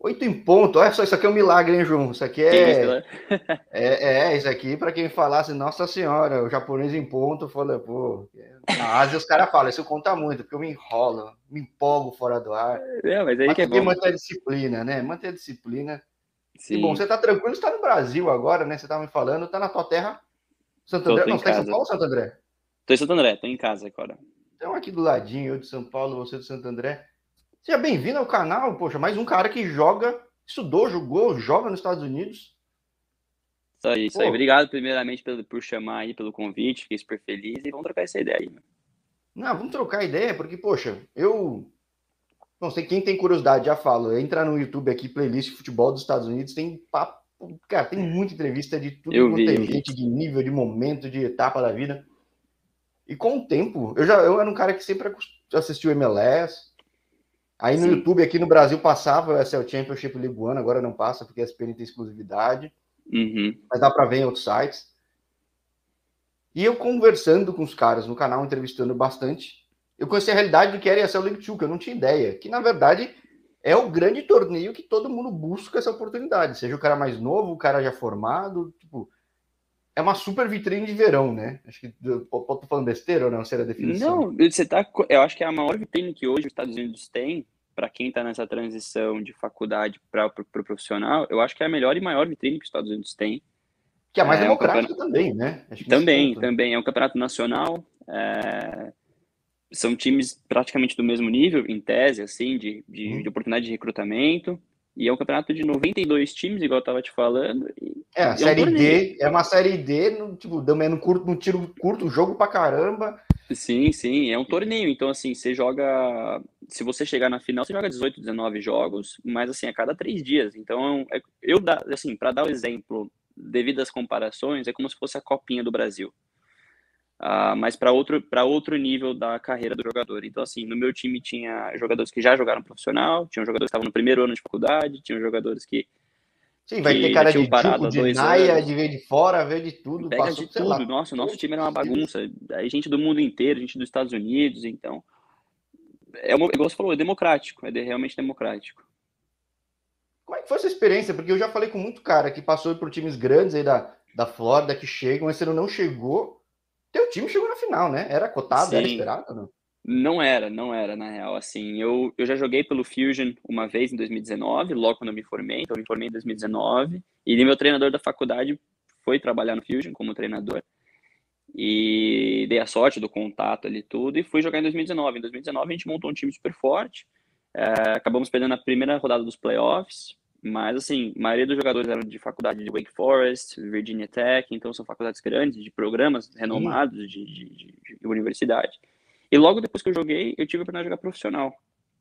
Oito em ponto. Olha só, isso aqui é um milagre, hein, João? Isso aqui é. É, é, isso aqui, para quem falasse, Nossa Senhora, o japonês em ponto, fala, pô. Na Ásia os caras falam, isso conta muito, porque eu me enrolo, me empolgo fora do ar. É, mas aí mas que é bom. manter a disciplina, né? Manter a disciplina. Sim. E bom, você tá tranquilo, você tá no Brasil agora, né? Você tava me falando, tá na tua terra. Santo André. Não, você tá em São Paulo ou Santo André? Tô em Santo André, tô em casa agora. Então, aqui do ladinho, eu de São Paulo, você de Santo André. Seja bem-vindo ao canal, poxa, mais um cara que joga, estudou, jogou, joga nos Estados Unidos. Isso aí, isso aí. Obrigado primeiramente pelo, por chamar aí, pelo convite, fiquei super feliz e vamos trocar essa ideia aí. Não, vamos trocar ideia, porque, poxa, eu não sei quem tem curiosidade, já falo. Entra no YouTube aqui, playlist futebol dos Estados Unidos, tem papo. Cara, tem muita entrevista de tudo eu vi, tem gente, de nível, de momento, de etapa da vida. E com o tempo, eu já eu era um cara que sempre assistiu MLS, Aí no Sim. YouTube, aqui no Brasil, passava o SL Championship League One, agora não passa, porque a SPN tem exclusividade. Uhum. Mas dá para ver em outros sites. E eu conversando com os caras no canal, entrevistando bastante, eu conheci a realidade do que era a SL League 2, que eu não tinha ideia. Que, na verdade, é o grande torneio que todo mundo busca essa oportunidade. Seja o cara mais novo, o cara já formado, tipo... É uma super vitrine de verão, né? Acho que tô falando besteira ou não? Será a definição? Não, você tá. Eu acho que é a maior vitrine que hoje os Estados Unidos têm para quem está nessa transição de faculdade para o pro, pro profissional, eu acho que é a melhor e maior vitrine que os Estados Unidos têm. Que é mais é, democrática um também, né? também, também. É um campeonato nacional. É... São times praticamente do mesmo nível, em tese, assim, de, de, hum. de oportunidade de recrutamento. E é um campeonato de 92 times, igual eu tava te falando. é, a série um D, é uma série D, no, tipo, também no curto, no tiro curto, jogo pra caramba. Sim, sim, é um torneio. Então, assim, você joga. Se você chegar na final, você joga 18, 19 jogos, mas assim, a cada três dias. Então, é, eu, assim, para dar o exemplo, devido às comparações, é como se fosse a Copinha do Brasil uh, mas para outro, outro nível da carreira do jogador. Então, assim, no meu time tinha jogadores que já jogaram profissional, tinha jogadores que estavam no primeiro ano de faculdade, tinha jogadores que. Sim, vai ter cara de tipo, de naia, de ver de fora, ver de tudo. Pega passou, de tudo. Lá. Nossa, o nosso time era uma bagunça. Aí gente do mundo inteiro, gente dos Estados Unidos, então. É uma, igual você falou, é democrático, é realmente democrático. Como é que foi essa experiência? Porque eu já falei com muito cara que passou por times grandes aí da, da Flórida que chegam, mas você não chegou teu time chegou na final, né? Era cotado, Sim. era esperado, não? Não era, não era, na real. Assim, eu, eu já joguei pelo Fusion uma vez em 2019, logo quando eu me formei, então eu me formei em 2019, e meu treinador da faculdade foi trabalhar no Fusion como treinador. E dei a sorte do contato ali tudo e fui jogar em 2019. Em 2019 a gente montou um time super forte, é, acabamos perdendo a primeira rodada dos playoffs, mas, assim, a maioria dos jogadores eram de faculdade de Wake Forest, Virginia Tech, então são faculdades grandes, de programas renomados de, de, de, de, universidade. E logo depois que eu joguei, eu tive a oportunidade de jogar profissional.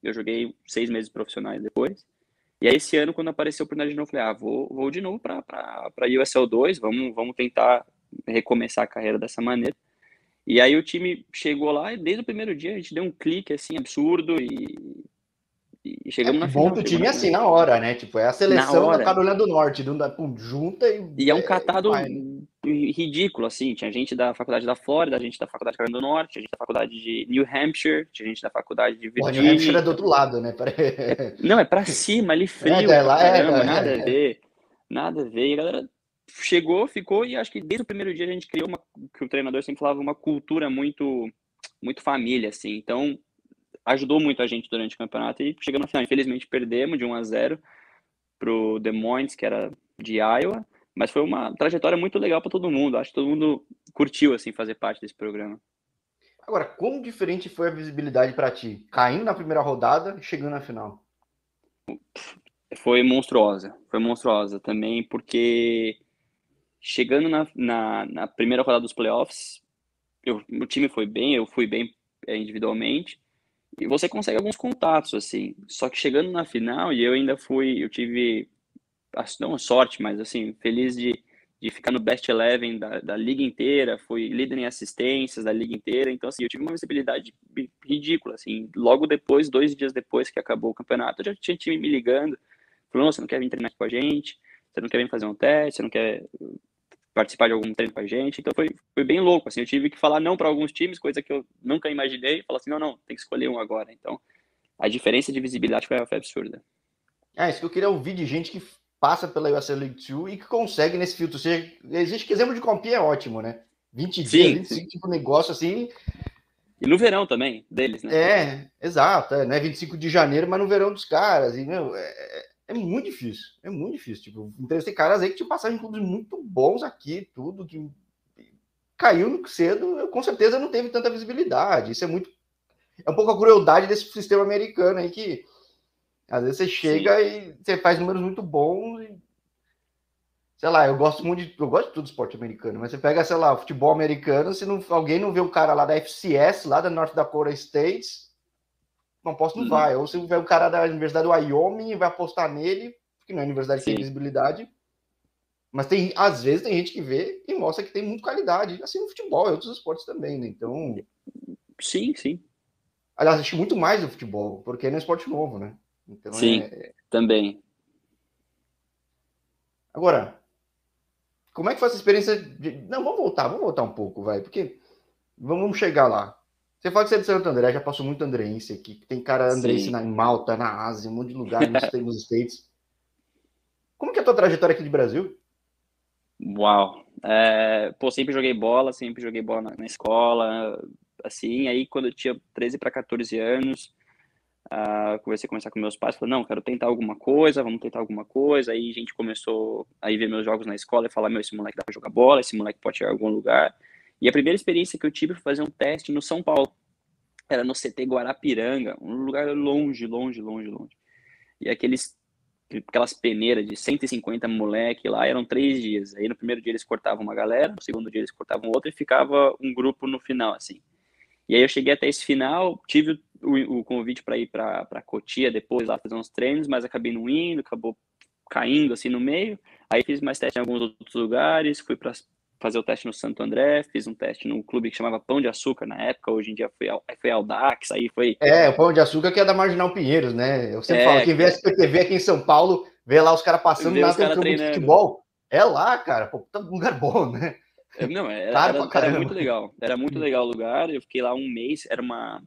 Eu joguei seis meses profissionais depois. E aí, esse ano, quando apareceu a oportunidade de novo, eu falei, ah, vou, vou de novo para USL 2, vamos, vamos tentar recomeçar a carreira dessa maneira. E aí o time chegou lá e desde o primeiro dia a gente deu um clique, assim, absurdo e e chegamos é, na final. Bom time assim na hora, né? Tipo, é a seleção da Carolina do Norte, pum, junta e. E é um catado vai, né? ridículo, assim. Tinha gente da faculdade da Flórida, gente da faculdade da Carolina do Norte, gente da faculdade de New Hampshire, tinha gente da faculdade de Virginia. Pô, New Hampshire é do outro lado, né? Não, é pra cima, ali frio. É, é, lá, caramba, é, nada a ver. Nada a ver. E a galera chegou, ficou, e acho que desde o primeiro dia a gente criou uma. que o treinador sempre falava, uma cultura muito. muito família, assim. Então, ajudou muito a gente durante o campeonato e chegamos na final. Infelizmente perdemos de 1 a 0 pro Des Moines, que era de Iowa, mas foi uma trajetória muito legal para todo mundo. Acho que todo mundo curtiu assim fazer parte desse programa. Agora, como diferente foi a visibilidade para ti? Caindo na primeira rodada e chegando na final? Foi monstruosa. Foi monstruosa também, porque chegando na, na, na primeira rodada dos playoffs, eu, o time foi bem, eu fui bem é, individualmente, e você consegue alguns contatos, assim. Só que chegando na final, e eu ainda fui, eu tive, não sorte, mas assim, feliz de, de ficar no best eleven da, da liga inteira, fui líder em assistências da liga inteira, então assim, eu tive uma visibilidade ridícula, assim, logo depois, dois dias depois que acabou o campeonato, já tinha time me ligando, falando, você não quer vir treinar com a gente? Você não quer vir fazer um teste? Você não quer participar de algum treino com a gente. Então foi, foi bem louco, assim, eu tive que falar não para alguns times, coisa que eu nunca imaginei, falar assim, não, não, tem que escolher um agora. Então, a diferença de visibilidade foi, foi absurda. É, isso que eu queria ouvir de gente que passa pela USL League 2 e que consegue nesse filtro. Ou seja, existe que exemplo de compinha é ótimo, né? 20 sim, dias, 25, sim. tipo, negócio assim. E no verão também, deles, né? É, exato. É, né? 25 de janeiro, mas no verão dos caras. E, meu, é, é, muito difícil. É muito difícil. Tipo, entrevistei caras aí que tinham passado em clubes muito bons aqui, tudo, que caiu cedo, com certeza não teve tanta visibilidade. Isso é muito. É um pouco a crueldade desse sistema americano aí que às vezes você chega Sim. e você faz números muito bons e sei lá, eu gosto muito de, eu gosto de tudo esporte americano, mas você pega, sei lá, futebol americano, se não, alguém não vê o cara lá da FCS, lá da North Dakota State, não posso, não uhum. vai. Ou se o cara da Universidade do Wyoming e vai apostar nele, que não é universidade que tem visibilidade. Mas tem, às vezes, tem gente que vê e mostra que tem muita qualidade, assim no futebol e outros esportes também, né? Então. Sim, sim. Aliás, acho muito mais do futebol, porque é um esporte novo, né? Então, sim, é... também. Agora, como é que foi essa experiência de. Não, vamos voltar, vamos voltar um pouco, vai, porque vamos chegar lá. Você fala que você é de Santo André, já passou muito andrense aqui. Tem cara andrense na, em Malta, na Ásia, um monte de lugar nos, nos States. Como que é a tua trajetória aqui de Brasil? Uau! É, pô, sempre joguei bola, sempre joguei bola na, na escola, assim, aí quando eu tinha 13 para 14 anos, uh, comecei a conversar com meus pais, falei, não, quero tentar alguma coisa, vamos tentar alguma coisa, aí a gente começou a ver meus jogos na escola e falar, meu, esse moleque dá pra jogar bola, esse moleque pode chegar a algum lugar, e a primeira experiência que eu tive foi fazer um teste no São Paulo, era no CT Guarapiranga, um lugar longe, longe, longe, longe, e aqueles aquelas peneiras de 150 moleque lá, eram três dias. Aí no primeiro dia eles cortavam uma galera, no segundo dia eles cortavam outra e ficava um grupo no final, assim. E aí eu cheguei até esse final, tive o, o convite para ir para Cotia depois lá fazer uns treinos, mas acabei não indo, acabou caindo assim no meio. Aí fiz mais teste em alguns outros lugares, fui para fazer o teste no Santo André, fiz um teste num clube que chamava Pão de Açúcar na época, hoje em dia foi, foi Aldax, aí foi... É, o Pão de Açúcar que é da Marginal Pinheiros, né? Eu sempre é, falo, quem vê a SPTV aqui em São Paulo, vê lá os caras passando lá no campo de futebol, é lá, cara, pô, tá um lugar bom, né? É, não, era, era, era, muito legal, era muito legal o lugar, eu fiquei lá um mês, era uma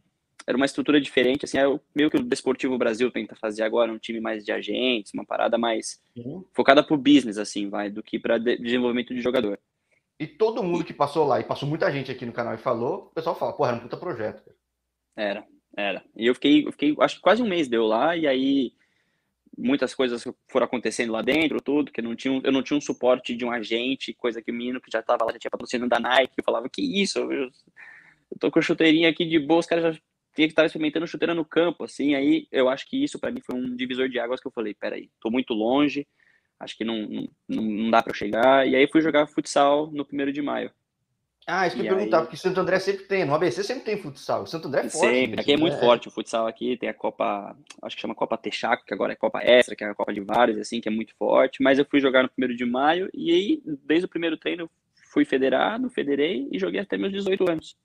era uma estrutura diferente, assim, é meio que o Desportivo Brasil tenta fazer agora, um time mais de agentes, uma parada mais uhum. focada pro business, assim, vai, do que para de desenvolvimento de jogador. E todo mundo que passou lá, e passou muita gente aqui no canal e falou, o pessoal fala, porra, era um puta projeto. Era, era. E eu fiquei, eu fiquei, acho que quase um mês deu lá, e aí muitas coisas foram acontecendo lá dentro, tudo, que eu não tinha, eu não tinha um suporte de um agente, coisa que o menino que já tava lá, já tinha patrocínio da Nike, eu falava, que isso, eu, eu tô com chuteirinha aqui de boa, os caras já tinha que estar experimentando chuteira no campo, assim, aí eu acho que isso para mim foi um divisor de águas que eu falei, peraí, tô muito longe, acho que não, não, não dá para chegar, e aí fui jogar futsal no primeiro de maio. Ah, isso que eu ia perguntar, aí... porque Santo André sempre tem, no ABC sempre tem futsal, Santo André é forte. Sempre, aqui é muito é. forte o futsal aqui, tem a Copa, acho que chama Copa Texaco, que agora é Copa Extra, que é a Copa de vários, assim, que é muito forte, mas eu fui jogar no primeiro de maio, e aí, desde o primeiro treino, fui federado, federei e joguei até meus 18 anos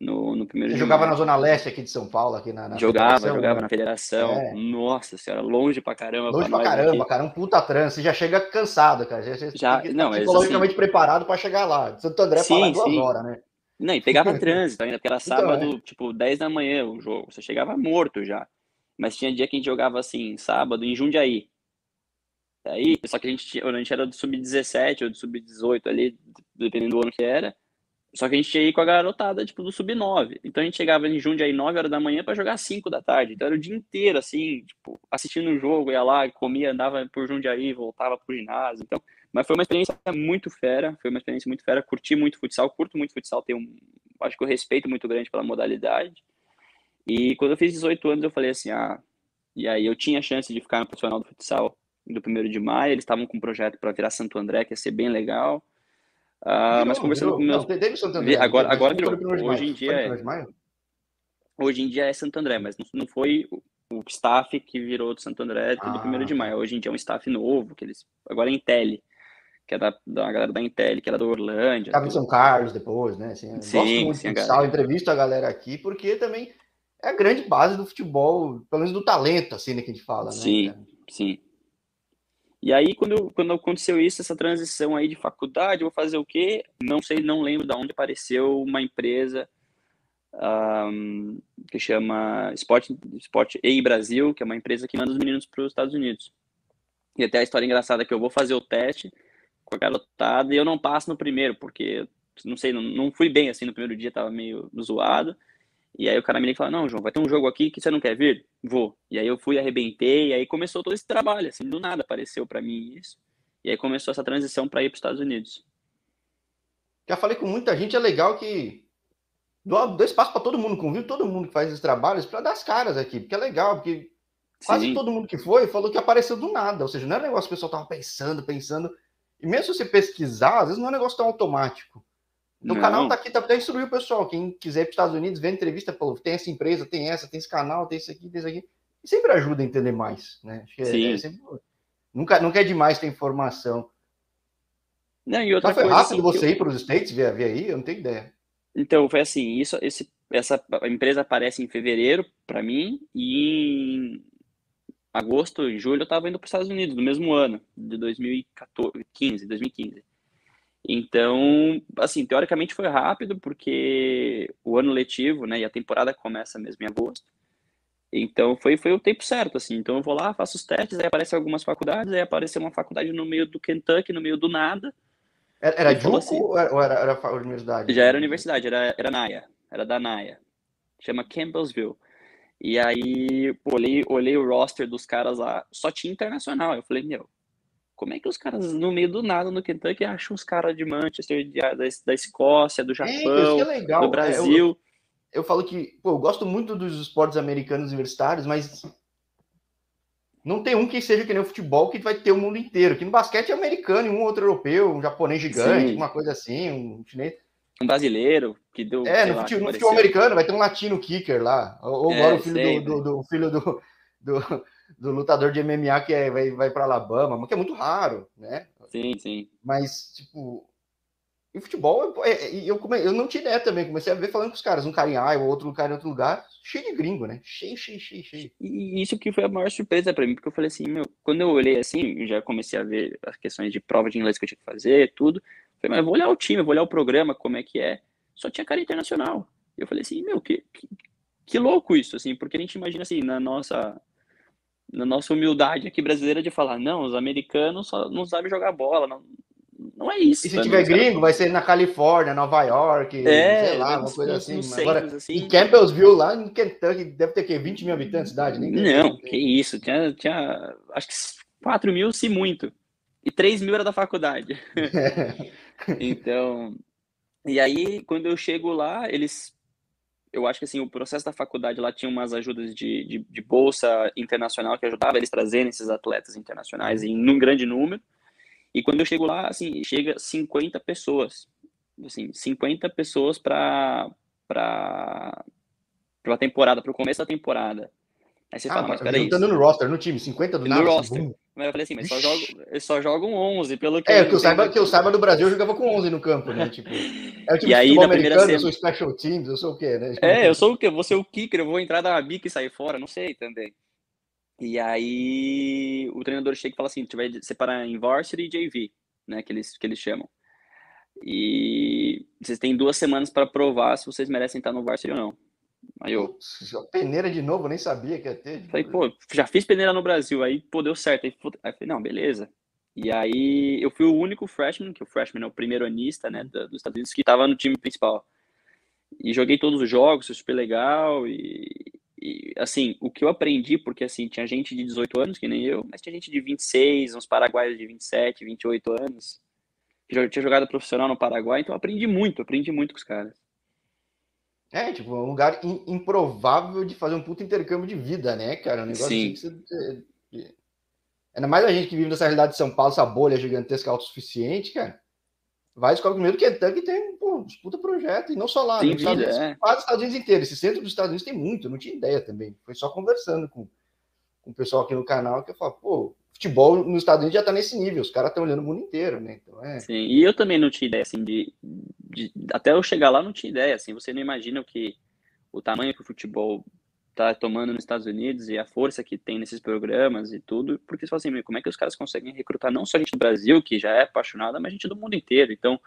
no, no primeiro Você jogava na Zona Leste aqui de São Paulo, aqui na, na Jogava, jogava né? na federação. É. Nossa senhora, longe pra caramba. Longe pra, pra caramba, cara, um puta trânsito. Você já chega cansado, cara. Você já, já não, psicologicamente assim, preparado para chegar lá. Santo André sim, duas horas, né? Não, e pegava trânsito ainda, porque era então, sábado, então, é. tipo, 10 da manhã o jogo. Você chegava morto já. Mas tinha dia que a gente jogava assim, sábado, em Jundiaí. Aí, só que a gente, a gente era do sub-17 ou do sub-18 ali, dependendo do ano que era. Só que a gente ia ir com a garotada, tipo, do sub-9. Então a gente chegava em Jundiaí 9 horas da manhã para jogar 5 da tarde. Então era o dia inteiro, assim, tipo, assistindo o jogo, ia lá, comia, andava por Jundiaí, voltava pro ginásio. Então, mas foi uma experiência muito fera, foi uma experiência muito fera. Curti muito futsal, curto muito futsal, tenho um, acho que eu respeito muito grande pela modalidade. E quando eu fiz 18 anos, eu falei assim, ah, e aí eu tinha a chance de ficar no profissional do futsal do primeiro de maio, eles estavam com um projeto para virar Santo André, que ia ser bem legal. Uh, mas conversando virou. com meus. Não, Santo André. Agora, agora virou. Hoje em dia é. Hoje em dia é Santo André, mas não foi o staff que virou do Santo André do ah. primeiro de maio. Hoje em dia é um staff novo, que eles. Agora é Intel, que é da, da galera da Intel, que era da Orlândia. Estava em São Carlos depois, né? Assim, sim, gosto muito sim, de entrevisto a galera aqui, porque também é a grande base do futebol, pelo menos do talento, assim, né, que a gente fala, né? Sim, sim. E aí, quando, quando aconteceu isso, essa transição aí de faculdade, vou fazer o quê? Não sei, não lembro de onde apareceu uma empresa um, que chama Sport, Sport EI Brasil, que é uma empresa que manda os meninos para os Estados Unidos. E até a história engraçada é que eu vou fazer o teste com a garotada e eu não passo no primeiro, porque, não sei, não, não fui bem assim no primeiro dia, tava meio zoado. E aí o cara me liga e fala, não, João, vai ter um jogo aqui que você não quer vir? Vou. E aí eu fui, arrebentei, e aí começou todo esse trabalho, assim, do nada apareceu para mim isso. E aí começou essa transição para ir para os Estados Unidos. Já falei com muita gente, é legal que dou, espaço para todo mundo, convido todo mundo que faz esses trabalhos para dar as caras aqui, porque é legal, porque quase Sim. todo mundo que foi falou que apareceu do nada, ou seja, não é um negócio que o pessoal tava pensando, pensando. E mesmo se você pesquisar, às vezes não é um negócio tão automático. Então, o canal tá aqui tá, para instruir o pessoal. Quem quiser ir para os Estados Unidos, ver entrevista, pô, tem essa empresa, tem essa, tem esse canal, tem isso aqui, tem isso aqui. E sempre ajuda a entender mais, né? Acho que é, é sempre, nunca, nunca é demais ter informação. Não, e outra Mas foi coisa, rápido assim, você eu... ir para os States, ver, ver aí? Eu não tenho ideia. Então, foi assim, isso, esse, essa empresa aparece em fevereiro para mim e em agosto, em julho eu estava indo para os Estados Unidos, no mesmo ano, de 2015, 2015. Então, assim, teoricamente foi rápido, porque o ano letivo, né, e a temporada começa mesmo em agosto. Então, foi, foi o tempo certo, assim. Então, eu vou lá, faço os testes, aí aparecem algumas faculdades, aí apareceu uma faculdade no meio do Kentucky, no meio do nada. Era, era Duke assim, ou era, era, era universidade? Já era universidade, era, era NAIA, era da NAIA. Chama Campbellsville. E aí, olhei, olhei o roster dos caras lá, só tinha internacional. Eu falei, meu, como é que os caras, no meio do nada, no Kentucky, acham os caras de Manchester, de, da, da Escócia, do é, Japão, é, é do Brasil? Eu, eu, falo que, pô, eu gosto muito dos esportes americanos universitários, mas não tem um que seja que nem o futebol que vai ter o mundo inteiro. Que no basquete é americano, um outro europeu, um japonês gigante, Sim. uma coisa assim, um chinês. Um brasileiro que deu. É, no, lá, futebol, no futebol americano vai ter um latino kicker lá. Ou, é, agora o filho do, do, do, filho do, do do lutador de MMA que é, vai, vai para Alabama, que é muito raro, né? Sim, sim. Mas, tipo, e futebol, é, é, eu, come, eu não tinha ideia também, comecei a ver falando com os caras, um cara em Iowa, outro cara em outro lugar, cheio de gringo, né? Cheio, cheio, cheio, cheio. E isso que foi a maior surpresa para mim, porque eu falei assim, meu, quando eu olhei assim, já comecei a ver as questões de prova de inglês que eu tinha que fazer, tudo, falei, mas eu vou olhar o time, vou olhar o programa, como é que é, só tinha cara internacional. E eu falei assim, meu, que, que, que louco isso, assim, porque a gente imagina assim, na nossa na nossa humildade aqui brasileira de falar, não, os americanos só não sabem jogar bola, não, não é isso. E se tiver gringo, vai ser na Califórnia, Nova York, é, sei lá, uma coisa assim. Agora, assim. Em Campbellsville, lá em Kentucky, deve ter que 20 mil habitantes cidade, nem Não, que isso, tinha, tinha acho que 4 mil, se muito. E 3 mil era da faculdade. então, e aí, quando eu chego lá, eles eu acho que assim, o processo da faculdade lá tinha umas ajudas de, de, de bolsa internacional que ajudava eles trazerem esses atletas internacionais em um grande número. E quando eu chego lá, assim, chega 50 pessoas. Assim, 50 pessoas para para a temporada, para o começo da temporada. Aí você ah, fala, mas peraí. Juntando no roster, no time, 50 do nada. No roster. Assim, mas eu falei assim, mas só eles só jogam 11, pelo que É, que eu, saiba, que eu saiba do Brasil, eu jogava com 11 no campo, né? Tipo, é o time e aí, na primeira semana... eu sou special teams, eu sou o quê, né? É, eu sou o quê? Vou ser o kicker, eu vou entrar da bica e sair fora, não sei também. E aí o treinador chega e fala assim, tu vai separar em varsity e JV, né, que eles, que eles chamam. E vocês têm duas semanas para provar se vocês merecem estar no varsity ou não. Aí eu. Peneira de novo, nem sabia que ia ter. Falei, pô, já fiz peneira no Brasil, aí pô, deu certo. Aí, aí falei, não, beleza. E aí eu fui o único freshman, que o freshman é o primeiro anista, né, dos Estados Unidos, que tava no time principal. E joguei todos os jogos, foi super legal. E, e, assim, o que eu aprendi, porque assim, tinha gente de 18 anos, que nem eu, mas tinha gente de 26, uns paraguaios de 27, 28 anos, que já tinha jogado profissional no Paraguai, então eu aprendi muito, aprendi muito com os caras. É, tipo, um lugar improvável de fazer um puto intercâmbio de vida, né, cara? Um negócio Sim. Assim que você... Ainda mais a gente que vive nessa realidade de São Paulo, essa bolha gigantesca autossuficiente, cara. Vai descobre primeiro que Kentucky tem pô, puta projeto, e não só lá, tem nos Estados Unidos, é. quase os Estados Unidos inteiro. Esse centro dos Estados Unidos tem muito, eu não tinha ideia também. Foi só conversando com, com o pessoal aqui no canal que eu falo, pô, futebol nos Estados Unidos já tá nesse nível, os caras estão olhando o mundo inteiro, né? Então, é... Sim, e eu também não tinha ideia, assim, de, de, Até eu chegar lá, não tinha ideia, assim, você não imagina o que... O tamanho que o futebol tá tomando nos Estados Unidos e a força que tem nesses programas e tudo, porque você fala assim, como é que os caras conseguem recrutar não só gente do Brasil, que já é apaixonada, mas gente do mundo inteiro, então...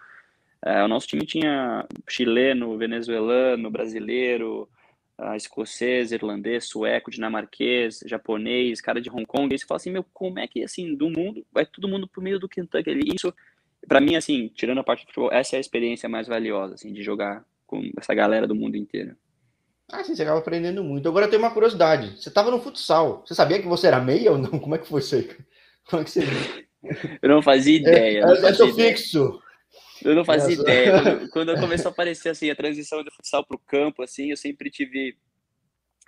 É, o nosso time tinha chileno, venezuelano, brasileiro, uh, escocês, irlandês, sueco, dinamarquês, japonês, cara de Hong Kong, e você fala assim, meu, como é que, assim, do mundo, vai todo mundo pro meio do Kentucky ali, isso, para mim, assim, tirando a parte do futebol, essa é a experiência mais valiosa, assim, de jogar com essa galera do mundo inteiro. Ah, sim, você acaba aprendendo muito. Agora eu tenho uma curiosidade, você tava no futsal, você sabia que você era meia ou não? Como é que foi isso aí? Como é que você... eu não fazia ideia. É, não fazia é seu fixo. Eu não fazia ideia. Quando, quando começou a aparecer assim, a transição do futsal para o campo, assim, eu sempre tive.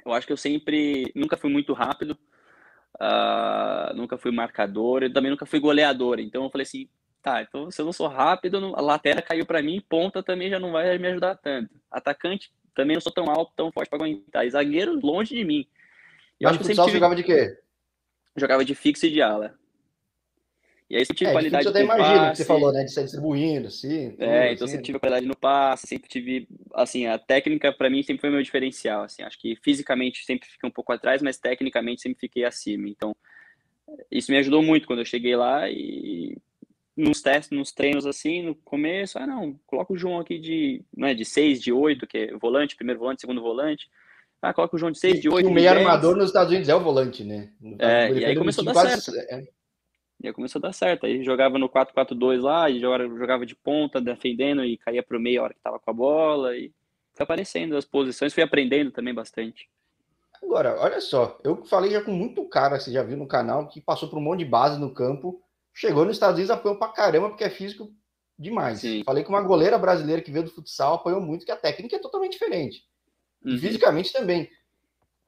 Eu acho que eu sempre. Nunca fui muito rápido, uh, nunca fui marcador, eu também nunca fui goleador. Então eu falei assim: tá, então se eu não sou rápido, a lateral caiu para mim, ponta também já não vai me ajudar tanto. Atacante também não sou tão alto, tão forte para aguentar. E zagueiro longe de mim. Eu Mas acho que futsal tive... jogava de quê? Jogava de fixo e de ala. E aí sempre tive é, qualidade no imagino passe. que você falou, né? De ser distribuindo, assim. É, então assim. sempre tive qualidade no passe, sempre tive, assim, a técnica para mim sempre foi meu diferencial, assim. Acho que fisicamente sempre fiquei um pouco atrás, mas tecnicamente sempre fiquei acima. Então, isso me ajudou muito quando eu cheguei lá e nos testes, nos treinos assim, no começo, ah não, coloca o João aqui de, não é, de 6, de 8, que é volante, primeiro volante, segundo volante. Ah, coloca o João de 6, de 8. E o meio armador nos Estados Unidos é o volante, né? É, e aí começou a dar quase... certo. É. E aí começou a dar certo. Aí jogava no 4-4-2 lá, e jogava, de ponta, defendendo, e caía pro meio a hora que tava com a bola. E foi aparecendo as posições, fui aprendendo também bastante. Agora, olha só, eu falei já com muito cara, você já viu no canal, que passou por um monte de base no campo, chegou nos Estados Unidos, apanhou pra caramba, porque é físico demais. Sim. Falei com uma goleira brasileira que veio do futsal, apanhou muito, que a técnica é totalmente diferente. Uhum. E fisicamente também.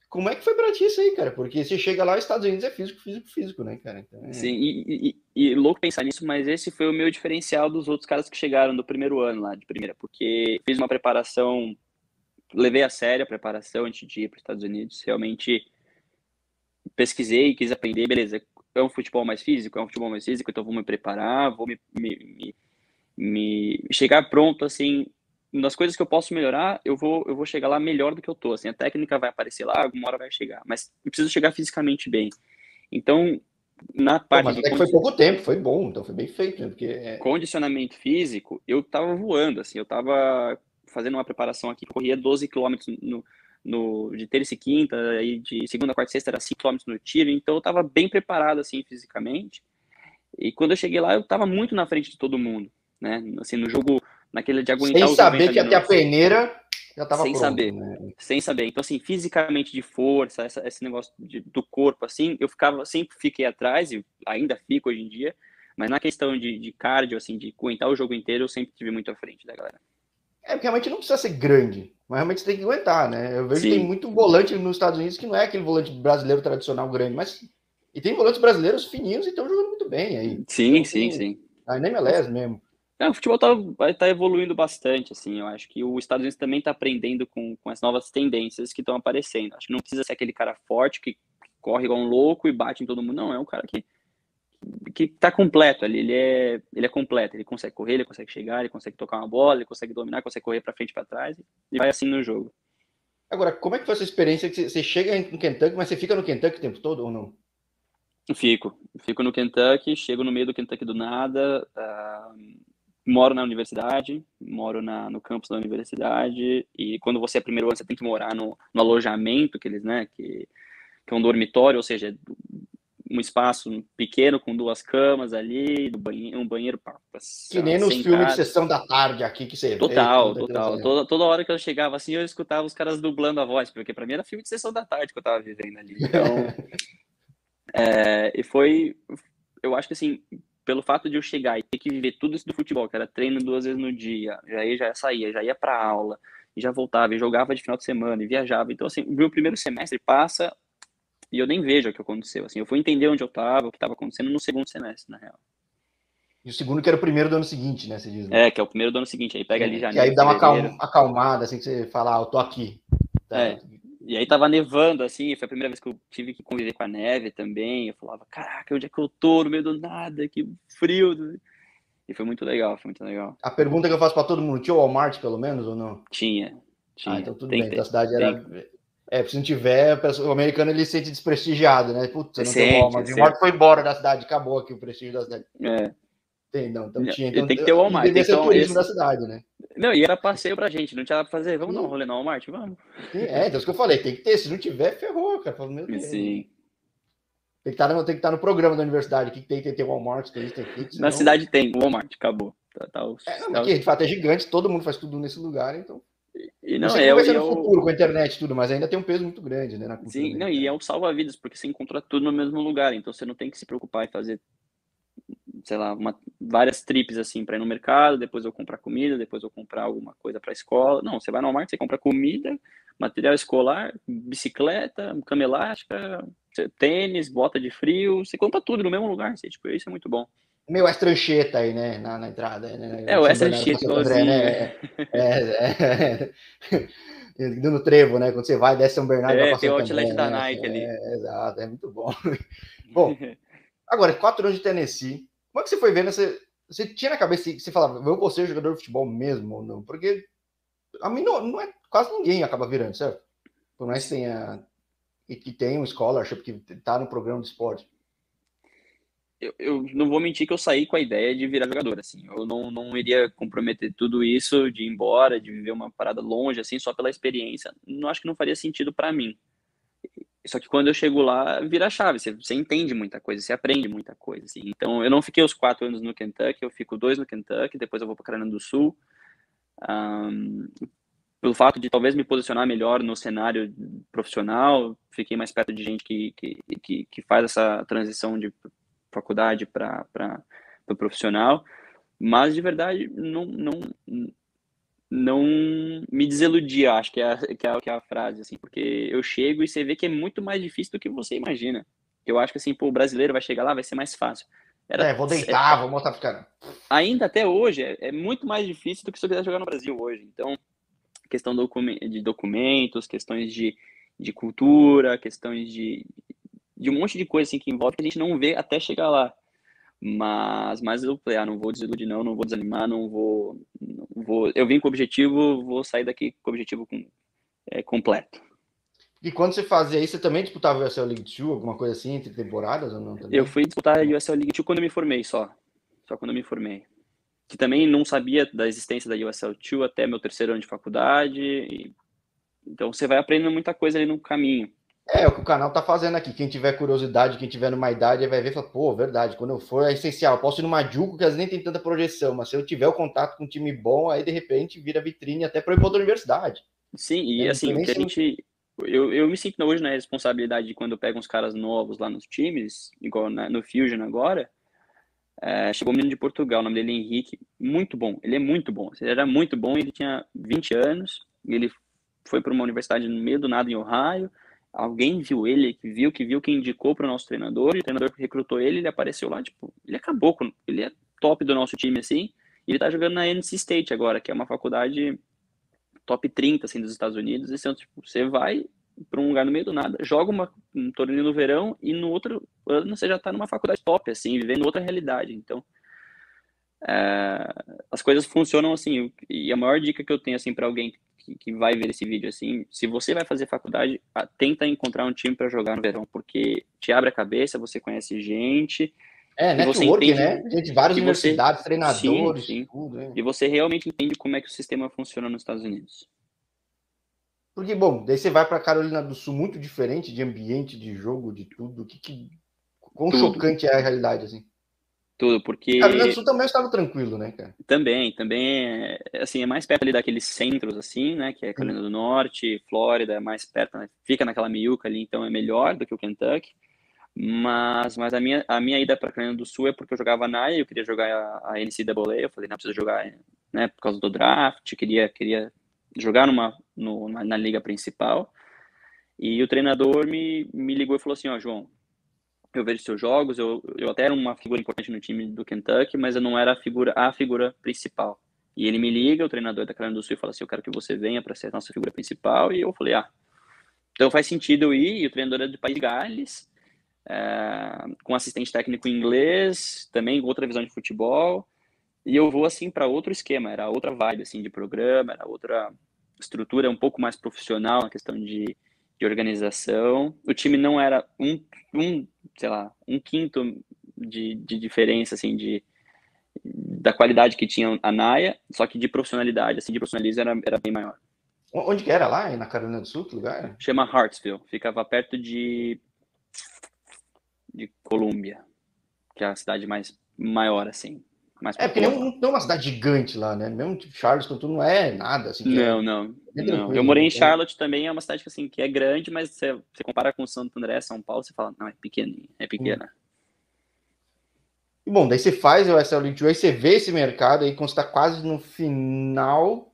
Como é que foi pra ti isso aí, cara? Porque você chega lá, os Estados Unidos é físico, físico, físico, né, cara? Então, é... Sim, e, e, e, louco pensar nisso, mas esse foi o meu diferencial dos outros caras que chegaram do primeiro ano lá, de primeira, porque fiz uma preparação, levei a sério a preparação antes de ir para os Estados Unidos, realmente pesquisei, quis aprender, beleza, é um futebol mais físico, é um futebol mais físico, então vou me preparar, vou me, me, me, me chegar pronto, assim, nas coisas que eu posso melhorar, eu vou, eu vou chegar lá melhor do que eu tô. Assim, a técnica vai aparecer lá, alguma hora vai chegar, mas eu preciso chegar fisicamente bem. Então, na parte. Pô, mas até que foi pouco tempo, foi bom, então foi bem feito, né? Porque é... Condicionamento físico, eu tava voando, assim, eu tava fazendo uma preparação aqui, corria 12 quilômetros no, no, de terça e quinta, aí de segunda, quarta e sexta era 5 quilômetros no tiro, então eu tava bem preparado, assim, fisicamente. E quando eu cheguei lá, eu tava muito na frente de todo mundo, né? Assim, no jogo naquele de aguentar Sem saber que até a peneira já estava Sem pronto, saber, né? sem saber. Então, assim, fisicamente de força, essa, esse negócio de, do corpo, assim, eu ficava, sempre fiquei atrás, e ainda fico hoje em dia, mas na questão de, de cardio, assim, de aguentar o jogo inteiro, eu sempre tive muito à frente da galera. É, porque realmente não precisa ser grande, mas realmente você tem que aguentar, né? Eu vejo Sim. que tem muito volante nos Estados Unidos que não é aquele volante brasileiro tradicional grande, mas e tem volantes brasileiros fininhos e estão jogando muito bem aí. Sim, então, sim, sim. Aí nem MLS mesmo. É, o futebol tá, tá evoluindo bastante, assim, eu acho que os Estados Unidos também tá aprendendo com, com as novas tendências que estão aparecendo. Acho que não precisa ser aquele cara forte que corre igual um louco e bate em todo mundo, não, é um cara que que tá completo ali, ele é, ele é completo, ele consegue correr, ele consegue chegar, ele consegue tocar uma bola, ele consegue dominar, consegue correr para frente para trás e vai assim no jogo. Agora, como é que foi essa experiência que você chega no Kentucky, mas você fica no Kentucky o tempo todo ou não? Fico, fico no Kentucky, chego no meio do Kentucky do nada, uh, moro na universidade, moro na, no campus da universidade, e quando você é primeiro ano, você tem que morar no, no alojamento, que eles, né, que, que é um dormitório, ou seja, um espaço pequeno com duas camas ali, banheiro, um banheiro para Que nem nos filmes de sessão da tarde aqui que você Total, vê, total. Toda, toda hora que eu chegava assim, eu escutava os caras dublando a voz, porque para mim era filme de sessão da tarde que eu tava vivendo ali. Então, é, e foi, eu acho que assim, pelo fato de eu chegar e ter que viver tudo isso do futebol, que era treino duas vezes no dia, já ia, já saía, já ia para aula, e já voltava, e jogava de final de semana, e viajava. Então, assim, o meu primeiro semestre passa e eu nem vejo o que aconteceu. Assim, eu fui entender onde eu estava, o que estava acontecendo no segundo semestre, na real. E o segundo que era o primeiro do ano seguinte, né? Você diz, né? É, que é o primeiro do ano seguinte. Aí pega ali já. E aí dá uma acalmada, assim, que você fala, ah, eu tô aqui. Tá? É. E aí tava nevando, assim, foi a primeira vez que eu tive que conviver com a neve também. Eu falava, caraca, onde é que eu tô? No meio do nada, que frio. E foi muito legal, foi muito legal. A pergunta que eu faço para todo mundo, tinha o Walmart pelo menos ou não? Tinha, tinha. Ah, então tudo tem, bem, então a cidade era... Tem. É, se não tiver, o americano ele se sente desprestigiado, né? Putz, não sente, tem Walmart. O Walmart foi embora da cidade, acabou aqui o prestígio da cidade. É. Tem, não, então tinha. Então, tem que ter o Walmart. Tem que ser então, turismo esse... da cidade, né? Não, e era passeio pra gente, não tinha nada pra fazer. Vamos Sim. dar um rolê no Walmart? Vamos. É, então isso que eu falei, tem que ter. Se não tiver, ferrou, cara. Falo, meu Deus. Sim. Tem que, estar no, tem que estar no programa da universidade. que tem que ter Walmart, tem, tem, tem. Na cidade tem, Walmart, acabou. Tá, tá, é, não, tá... Aqui, de fato, é gigante, todo mundo faz tudo nesse lugar, então. E não, não é, vai ser no é futuro com a internet e tudo, mas ainda tem um peso muito grande, né? Sim, não, e é um salva-vidas, porque você encontra tudo no mesmo lugar, então você não tem que se preocupar em fazer, sei lá, uma, várias trips assim para ir no mercado, depois eu comprar comida, depois eu comprar alguma coisa para a escola. Não, você vai no Walmart, você compra comida, material escolar, bicicleta, cama elástica, tênis, bota de frio, você compra tudo no mesmo lugar, assim, tipo, isso é muito bom meio estrancheta aí, né? Na, na entrada. Né? É, o estrancheta, né? É, é, é, no trevo, né? Quando você vai, desce São Bernardo. É, tem o outlet da né? Nike ali. É, exato, é muito bom. bom, agora, quatro anos de Tennessee. Como é que você foi vendo? Você, você tinha na cabeça, você falava, eu vou ser jogador de futebol mesmo ou não? Porque a mim não, não é, quase ninguém acaba virando, certo? Por mais que tenha, que tenha um scholarship, que tá no programa de esporte eu, eu, não vou mentir que eu saí com a ideia de virar jogador, assim. Eu não, não iria comprometer tudo isso de ir embora, de viver uma parada longe, assim, só pela experiência. Não acho que não faria sentido para mim. Só que quando eu chego lá, vira chave. Você, você entende muita coisa, você aprende muita coisa, assim. Então, eu não fiquei os quatro anos no Kentucky, eu fico dois no Kentucky, depois eu vou para Carolina do Sul. Um, pelo fato de talvez me posicionar melhor no cenário profissional, fiquei mais perto de gente que, que, que, que faz essa transição de faculdade para o pro profissional, mas de verdade não, não, não me desiludia, acho que é, a, que, é, que é a frase, assim, porque eu chego e você vê que é muito mais difícil do que você imagina. Eu acho que assim, pô, o brasileiro vai chegar lá, vai ser mais fácil. Era, é, vou deitar, é, vou mostrar pro cara. Ainda até hoje, é, é, muito mais difícil do que se eu quiser jogar no Brasil hoje. Então, questão de documentos, questões de, de cultura, questões de, de um monte de coisa assim que envolve que a gente não vê até chegar lá. Mas, mas eu falei, ah, não vou desiludir não, não vou desanimar, não vou, vou... Eu vim com o objetivo, vou sair daqui com o objetivo com, é, completo. E quando você fazia isso, você também disputava o USL League 2, alguma coisa assim, entre temporadas ou não? Também? Eu fui disputar a USL League 2 quando eu me formei só. Só quando eu me formei. Que também não sabia da existência da USL 2 até meu terceiro ano de faculdade. E... Então você vai aprendendo muita coisa ali no caminho. É, o que o canal tá fazendo aqui. Quem tiver curiosidade, quem tiver numa idade, vai ver e fala, pô, verdade, quando eu for é essencial. Eu posso ir numa Juco, que às vezes nem tem tanta projeção, mas se eu tiver o contato com um time bom, aí de repente vira vitrine até para ir para outra universidade. Sim, e é, assim, o que a gente. Eu, eu me sinto hoje na responsabilidade de quando eu pego uns caras novos lá nos times, igual na, no Fusion agora. É, chegou um menino de Portugal, o nome dele é Henrique, muito bom, ele é muito bom. Ele era muito bom, ele tinha 20 anos, ele foi para uma universidade no meio do nada em Ohio alguém viu ele, que viu, que viu, que indicou para o nosso treinador, e o treinador recrutou ele, ele apareceu lá, tipo, ele acabou com, ele é top do nosso time, assim, e ele tá jogando na NC State agora, que é uma faculdade top 30, assim, dos Estados Unidos, e tipo, você vai para um lugar no meio do nada, joga uma, um torneio no verão, e no outro ano você já tá numa faculdade top, assim, vivendo outra realidade, então... É, as coisas funcionam assim, e a maior dica que eu tenho, assim, para alguém que, que vai ver esse vídeo assim, se você vai fazer faculdade, tenta encontrar um time para jogar no verão, porque te abre a cabeça, você conhece gente. É, network, né? Gente, várias universidades, você... treinadores, sim, sim. tudo. E você realmente entende como é que o sistema funciona nos Estados Unidos. Porque, bom, daí você vai para Carolina do Sul, muito diferente de ambiente, de jogo, de tudo. Que, que... Quão tudo. chocante é a realidade, assim? Tudo, porque. Carolina do Sul também estava tranquilo, né, cara? Também, também, é, assim, é mais perto ali daqueles centros, assim, né, que é Carolina do Norte, Flórida, é mais perto, né, fica naquela miúca ali, então é melhor do que o Kentucky. Mas, mas a, minha, a minha ida para Carolina do Sul é porque eu jogava na eu queria jogar a, a NCAA, eu falei, não, preciso jogar, né, por causa do draft, queria, queria jogar numa, no, na, na liga principal. E o treinador me, me ligou e falou assim, ó, João, eu vejo seus jogos, eu, eu até era uma figura importante no time do Kentucky, mas eu não era a figura, a figura principal. E ele me liga, o treinador da Carolina do Sul, e fala assim, eu quero que você venha para ser a nossa figura principal, e eu falei, ah, então faz sentido eu ir, e o treinador é do País de Gales, é, com assistente técnico em inglês, também com outra visão de futebol, e eu vou, assim, para outro esquema, era outra vibe, assim, de programa, era outra estrutura um pouco mais profissional na questão de, de organização. O time não era um, um sei lá, um quinto de, de diferença, assim, de, da qualidade que tinha a Naya, só que de profissionalidade, assim, de profissionalismo era, era bem maior. Onde que era lá? Na Carolina do Sul, que lugar? Chama Hartsville, ficava perto de de Colômbia, que é a cidade mais maior, assim. Mais é, porque não, não é uma cidade gigante lá, né? Mesmo tipo Charleston, tu não é nada, assim. Não, é, não, não. Eu morei em então. Charlotte também, é uma cidade que, assim, que é grande, mas você, você compara com Santo André, São Paulo, você fala, não, é pequenininha, é pequena. Hum. E bom, daí você faz o SL Link aí você vê esse mercado aí quando você tá quase no final.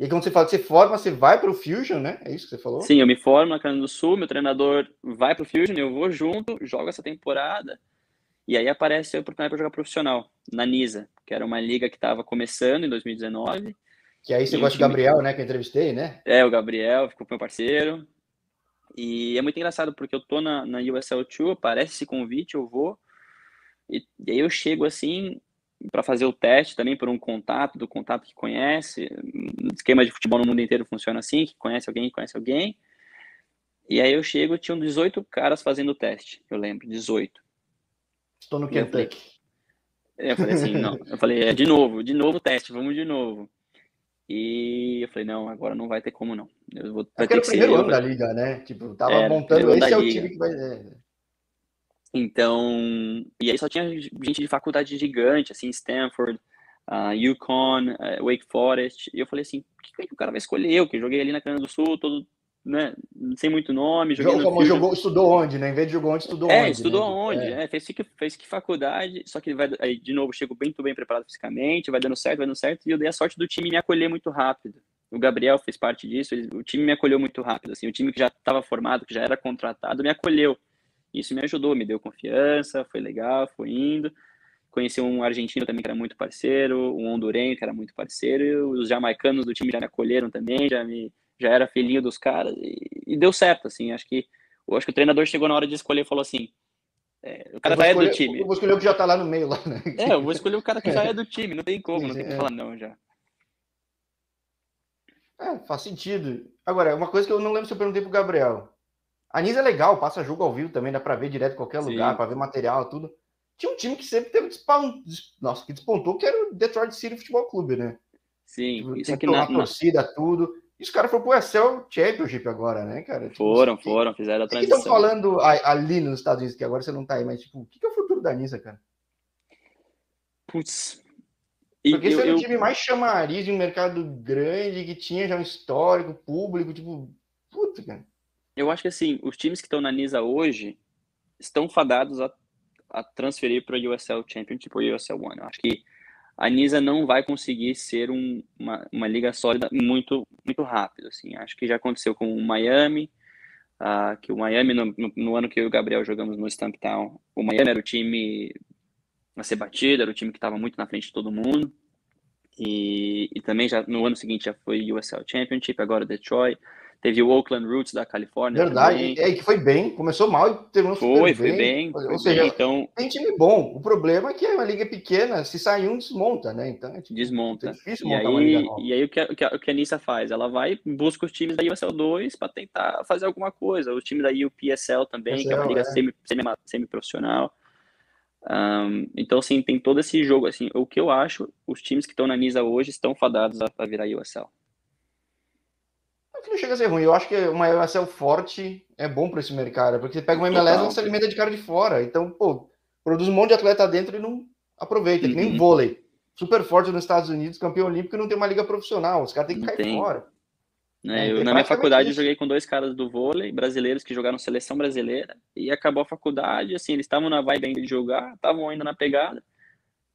E aí quando você fala que você forma, você vai para o Fusion, né? É isso que você falou? Sim, eu me formo na Cana do Sul, meu treinador vai para o Fusion, eu vou junto, jogo essa temporada. E aí aparece a oportunidade para jogar profissional, na NISA, que era uma liga que estava começando em 2019. Que aí você gosta de Gabriel, né? Que eu entrevistei, né? É, o Gabriel, ficou meu parceiro. E é muito engraçado, porque eu tô na, na USL 2, aparece esse convite, eu vou. E, e aí eu chego assim para fazer o teste também por um contato, do contato que conhece. O esquema de futebol no mundo inteiro funciona assim, que conhece alguém, conhece alguém. E aí eu chego, tinham 18 caras fazendo o teste, eu lembro, 18. Estou no Kentucky. Eu falei assim, não. Eu falei, é de novo, de novo teste, vamos de novo. E eu falei, não, agora não vai ter como não. Eu vou, vai ter que o primeiro ser, ano da liga, né? Tipo, tava era, montando, esse é o time que vai... É. Então, e aí só tinha gente de faculdade gigante, assim, Stanford, uh, Yukon, uh, Wake Forest, e eu falei assim, o que, que o cara vai escolher? Eu, que joguei ali na Cana do Sul, todo, né, sem muito nome. Jogou, jogou, estudou onde, né? Em vez de jogou onde, estudou é, onde? Estudou né? onde, é. é. fez, que, fez que faculdade, só que vai, aí, de novo, chego bem, bem preparado fisicamente, vai dando certo, vai dando certo, e eu dei a sorte do time me acolher muito rápido. O Gabriel fez parte disso, ele, o time me acolheu muito rápido, assim, o time que já estava formado, que já era contratado, me acolheu. Isso me ajudou, me deu confiança, foi legal, foi indo. Conheci um argentino também que era muito parceiro, um hondurenho que era muito parceiro, os jamaicanos do time já me acolheram também, já me já era filhinho dos caras e, e deu certo, assim. Acho que acho que o treinador chegou na hora de escolher e falou assim: é, o cara já escolher, é do time. Eu vou escolher o que já tá lá no meio lá, né? É, eu vou escolher o cara que já é do time, não tem como, não tem que é. falar não já. É, faz sentido. Agora, uma coisa que eu não lembro se eu perguntei pro Gabriel. A Nisa é legal, passa jogo ao vivo também, dá para ver direto em qualquer Sim. lugar, para ver material, tudo. Tinha um time que sempre teve despontou, nossa, que despontou, que era o Detroit City Futebol Clube, né? Sim, tipo, isso aqui na torcida, tudo. E os caras foram pro Excel Championship agora, né, cara? Tipo, foram, que, foram, fizeram a transição. O que estão falando ali nos Estados Unidos, que agora você não tá aí, mas tipo, o que, é o futuro da Nisa, cara? Putz. Porque esse era o time mais chamariz de um mercado grande, que tinha já um histórico, público, tipo, puta, cara eu acho que assim, os times que estão na NISA hoje estão fadados a, a transferir para o USL Championship ou USL One. Eu acho que a NISA não vai conseguir ser um, uma, uma liga sólida muito muito rápido. Assim. Acho que já aconteceu com o Miami, uh, que o Miami, no, no, no, ano que eu e o Gabriel jogamos no Stamptown, o Miami era o time a ser batido, era o time que estava muito na frente de todo mundo. E, e também já no ano seguinte já foi USL Championship, agora Detroit. Teve o Oakland Roots da Califórnia. Verdade, também. é que foi bem, começou mal e terminou foi, super foi bem. Foi Ou seja, bem, então... tem time bom. O problema é que é uma liga pequena, se sair um, desmonta, né? Então é tipo, desmonta. É difícil montar e aí, uma liga nova. E aí o que, a, o que a Nissa faz? Ela vai busca os times da USL 2 para tentar fazer alguma coisa. Os times da UPSL também, que é uma liga é. semi-profissional. Semi, um, então, assim, tem todo esse jogo. Assim, o que eu acho, os times que estão na NISA hoje estão fadados a, a virar USL que não chega a ser ruim. Eu acho que uma ESL forte é bom para esse mercado, porque você pega uma MLS e se alimenta de cara de fora. Então, pô, produz um monte de atleta dentro e não aproveita, uhum. que nem uhum. vôlei. Super forte nos Estados Unidos, campeão olímpico, não tem uma liga profissional. Os caras têm que cair tem. fora. É, eu, na minha faculdade, eu joguei com dois caras do vôlei, brasileiros que jogaram seleção brasileira, e acabou a faculdade, assim, eles estavam na vibe ainda de jogar, estavam ainda na pegada,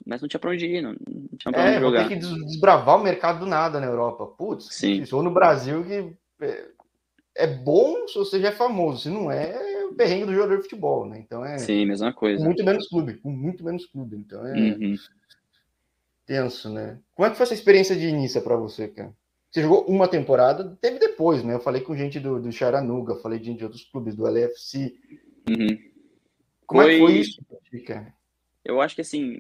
mas não tinha pra onde ir, não, não tinha pra é, onde jogar. Tem que desbravar o mercado do nada na Europa. Putz, Sim. ou no Brasil que é, é bom se você já é famoso, se não é, é o perrengue do jogador de futebol, né? Então é. Sim, mesma coisa. Muito menos clube, muito menos clube. Então é uhum. tenso, né? Como é que foi essa experiência de início para você, cara? Você jogou uma temporada, teve depois, né? Eu falei com gente do, do Charanuga, falei de, de outros clubes, do LFC. Uhum. Como foi... é que foi isso, cara? Eu acho que assim,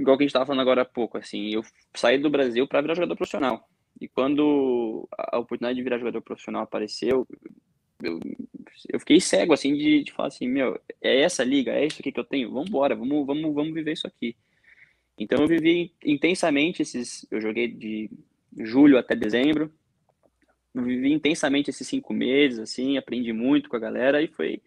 igual que a gente estava falando agora há pouco, assim, eu saí do Brasil para virar jogador profissional. E quando a oportunidade de virar jogador profissional apareceu, eu, eu fiquei cego, assim, de, de falar assim, meu, é essa liga, é isso aqui que eu tenho, vamos embora, vamos, vamos, vamos viver isso aqui. Então eu vivi intensamente esses. Eu joguei de julho até dezembro. Eu vivi intensamente esses cinco meses, assim, aprendi muito com a galera e foi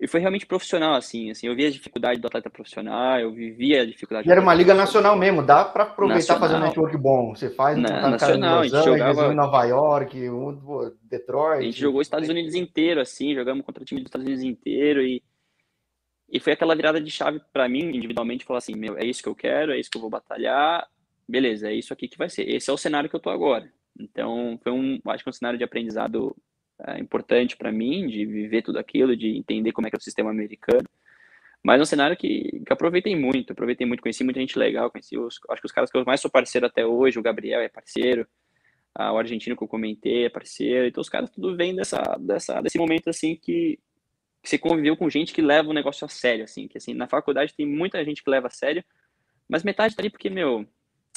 e foi realmente profissional, assim, assim, eu vi a dificuldade do atleta profissional, eu vivia a dificuldade. E era uma liga nacional mesmo, dá para aproveitar fazer um network bom. Você faz Na, um nacional, a gente jogava Nova York, um, Detroit. A gente jogou os Estados Unidos inteiro, assim, jogamos contra o time dos Estados Unidos inteiro e e foi aquela virada de chave para mim, individualmente, falar assim, meu, é isso que eu quero, é isso que eu vou batalhar, beleza, é isso aqui que vai ser. Esse é o cenário que eu tô agora. Então, foi um, acho que um cenário de aprendizado é, importante para mim, de viver tudo aquilo, de entender como é que é o sistema americano. Mas é um cenário que, que aproveitei muito, aproveitei muito, conheci muita gente legal, conheci os, acho que os caras que eu mais sou parceiro até hoje, o Gabriel é parceiro, a, o argentino que eu comentei é parceiro, então os caras tudo vem dessa, dessa, desse momento assim que, que você conviveu com gente que leva o negócio a sério, assim, que assim, na faculdade tem muita gente que leva a sério, mas metade tá ali porque, meu,